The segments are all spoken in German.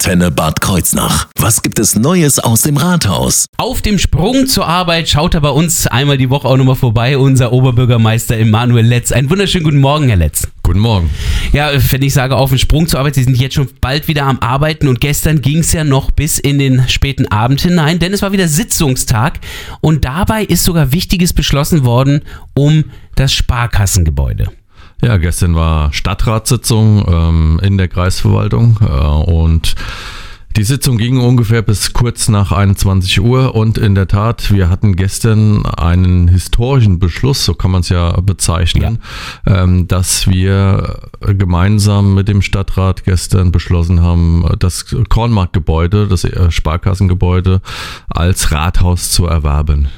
Antenne Bad Kreuznach. Was gibt es Neues aus dem Rathaus? Auf dem Sprung zur Arbeit schaut er bei uns einmal die Woche auch nochmal vorbei, unser Oberbürgermeister Emanuel Letz. Einen wunderschönen guten Morgen, Herr Letz. Guten Morgen. Ja, wenn ich sage auf dem Sprung zur Arbeit, Sie sind jetzt schon bald wieder am Arbeiten und gestern ging es ja noch bis in den späten Abend hinein, denn es war wieder Sitzungstag und dabei ist sogar Wichtiges beschlossen worden um das Sparkassengebäude. Ja, gestern war Stadtratssitzung ähm, in der Kreisverwaltung äh, und die Sitzung ging ungefähr bis kurz nach 21 Uhr und in der Tat, wir hatten gestern einen historischen Beschluss, so kann man es ja bezeichnen, ja. Ähm, dass wir gemeinsam mit dem Stadtrat gestern beschlossen haben, das Kornmarktgebäude, das Sparkassengebäude als Rathaus zu erwerben.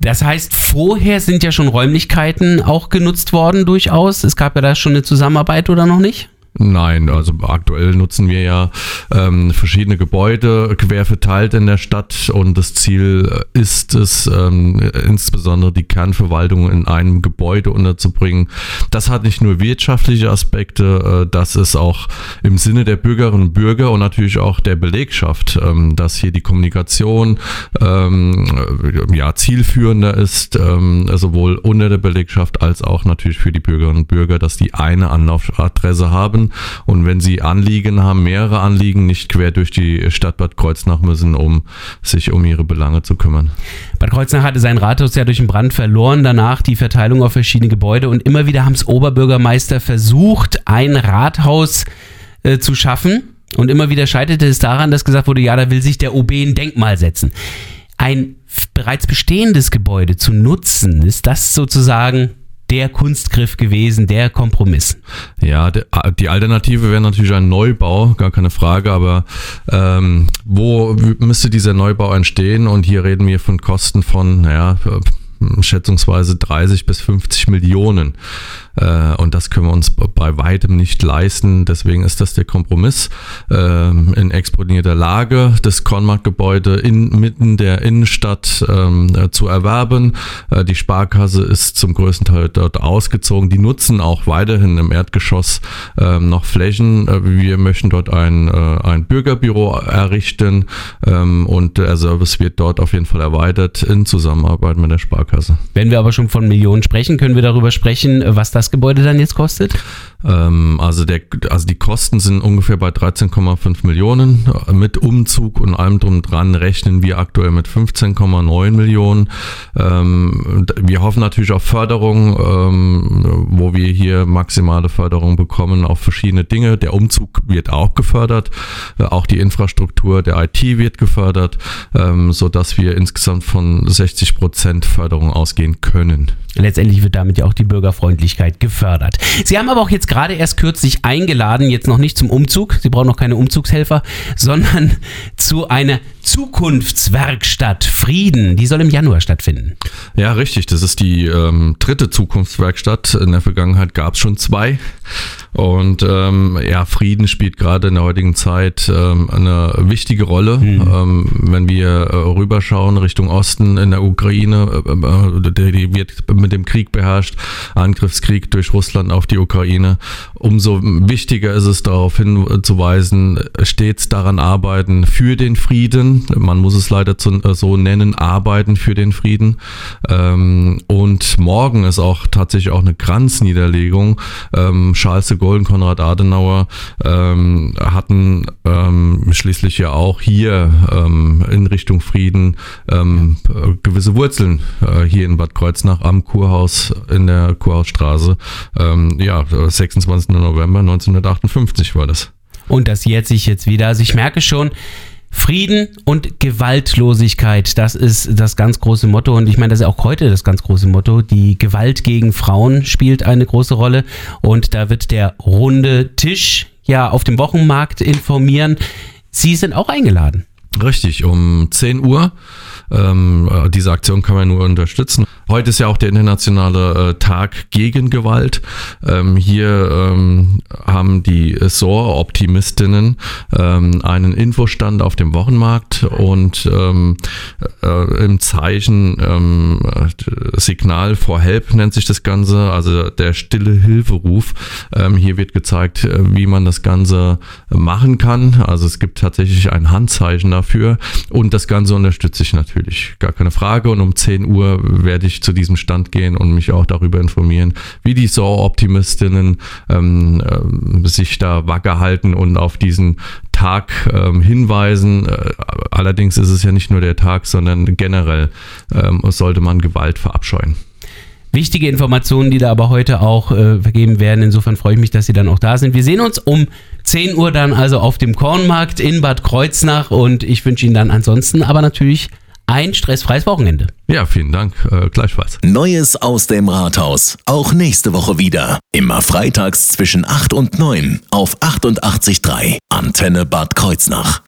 Das heißt, vorher sind ja schon Räumlichkeiten auch genutzt worden durchaus. Es gab ja da schon eine Zusammenarbeit oder noch nicht? Nein, also aktuell nutzen wir ja ähm, verschiedene Gebäude quer verteilt in der Stadt und das Ziel ist es, ähm, insbesondere die Kernverwaltung in einem Gebäude unterzubringen. Das hat nicht nur wirtschaftliche Aspekte, äh, das ist auch im Sinne der Bürgerinnen und Bürger und natürlich auch der Belegschaft, ähm, dass hier die Kommunikation ähm, ja, zielführender ist, ähm, sowohl unter der Belegschaft als auch natürlich für die Bürgerinnen und Bürger, dass die eine Anlaufadresse haben und wenn Sie Anliegen haben, mehrere Anliegen, nicht quer durch die Stadt Bad Kreuznach müssen, um sich um ihre Belange zu kümmern. Bad Kreuznach hatte sein Rathaus ja durch den Brand verloren, danach die Verteilung auf verschiedene Gebäude und immer wieder haben es Oberbürgermeister versucht, ein Rathaus äh, zu schaffen. Und immer wieder scheiterte es daran, dass gesagt wurde, ja, da will sich der OB ein Denkmal setzen. Ein bereits bestehendes Gebäude zu nutzen, ist das sozusagen der Kunstgriff gewesen, der Kompromiss. Ja, die Alternative wäre natürlich ein Neubau, gar keine Frage, aber ähm, wo müsste dieser Neubau entstehen? Und hier reden wir von Kosten von, naja, schätzungsweise 30 bis 50 Millionen. Äh, und das können wir uns bei weitem nicht leisten. Deswegen ist das der Kompromiss ähm, in exponierter Lage, das Kornmarktgebäude inmitten der Innenstadt ähm, äh, zu erwerben. Äh, die Sparkasse ist zum größten Teil dort ausgezogen. Die nutzen auch weiterhin im Erdgeschoss ähm, noch Flächen. Wir möchten dort ein, ein Bürgerbüro errichten und der Service wird dort auf jeden Fall erweitert in Zusammenarbeit mit der Sparkasse. Wenn wir aber schon von Millionen sprechen, können wir darüber sprechen, was das Gebäude dann jetzt kostet? Ähm, also, der, also die Kosten sind ungefähr bei 13,5 Millionen. Mit Umzug und allem drum dran rechnen wir aktuell mit 15,9 Millionen. Ähm, wir hoffen natürlich auf Förderung, ähm, wo wir hier maximale Förderung bekommen auf verschiedene Dinge. Der Umzug wird auch gefördert, äh, auch die Infrastruktur der IT wird gefördert, ähm, sodass wir insgesamt von 60 Prozent Förderung ausgehen können. Letztendlich wird damit ja auch die Bürgerfreundlichkeit gefördert. Sie haben aber auch jetzt gerade erst kürzlich eingeladen, jetzt noch nicht zum Umzug, Sie brauchen noch keine Umzugshelfer, sondern zu einer Zukunftswerkstatt Frieden. Die soll im Januar stattfinden. Ja, richtig. Das ist die ähm, dritte Zukunftswerkstatt. In der Vergangenheit gab es schon zwei. Und ähm, ja, Frieden spielt gerade in der heutigen Zeit ähm, eine wichtige Rolle. Mhm. Ähm, wenn wir äh, rüberschauen Richtung Osten in der Ukraine, äh, äh die, die wird mit dem Krieg beherrscht, Angriffskrieg durch Russland auf die Ukraine. Umso wichtiger ist es darauf hinzuweisen, stets daran arbeiten für den Frieden man muss es leider zu, äh, so nennen, arbeiten für den Frieden. Ähm, und morgen ist auch tatsächlich auch eine Kranzniederlegung. Ähm, Charles de Und Konrad Adenauer ähm, hatten ähm, schließlich ja auch hier ähm, in Richtung Frieden ähm, gewisse Wurzeln äh, hier in Bad Kreuznach am Kurhaus in der Kurhausstraße. ja, 26. November 1958 war das. Und das jährt sich jetzt wieder. Also ich merke schon, Frieden und Gewaltlosigkeit, das ist das ganz große Motto. Und ich meine, das ist auch heute das ganz große Motto. Die Gewalt gegen Frauen spielt eine große Rolle. Und da wird der runde Tisch ja auf dem Wochenmarkt informieren. Sie sind auch eingeladen. Richtig, um 10 Uhr. Ähm, äh, diese Aktion kann man nur unterstützen. Heute ist ja auch der internationale äh, Tag gegen Gewalt. Ähm, hier ähm, haben die SOR-Optimistinnen ähm, einen Infostand auf dem Wochenmarkt und ähm, äh, im Zeichen ähm, Signal for Help nennt sich das Ganze, also der stille Hilferuf. Hier wird gezeigt, äh, wie man das Ganze machen kann. Also es gibt tatsächlich ein Handzeichen dafür und das Ganze unterstütze ich natürlich, gar keine Frage. Und um 10 Uhr werde ich zu diesem Stand gehen und mich auch darüber informieren, wie die SOR-Optimistinnen ähm, äh, sich da wacker halten und auf diesen Tag ähm, hinweisen. Äh, allerdings ist es ja nicht nur der Tag, sondern generell ähm, sollte man Gewalt verabscheuen. Wichtige Informationen, die da aber heute auch äh, vergeben werden. Insofern freue ich mich, dass Sie dann auch da sind. Wir sehen uns um 10 Uhr dann also auf dem Kornmarkt in Bad Kreuznach und ich wünsche Ihnen dann ansonsten aber natürlich ein stressfreies Wochenende. Ja, vielen Dank. Äh, gleichfalls. Neues aus dem Rathaus. Auch nächste Woche wieder. Immer freitags zwischen 8 und 9 auf 88.3 Antenne Bad Kreuznach.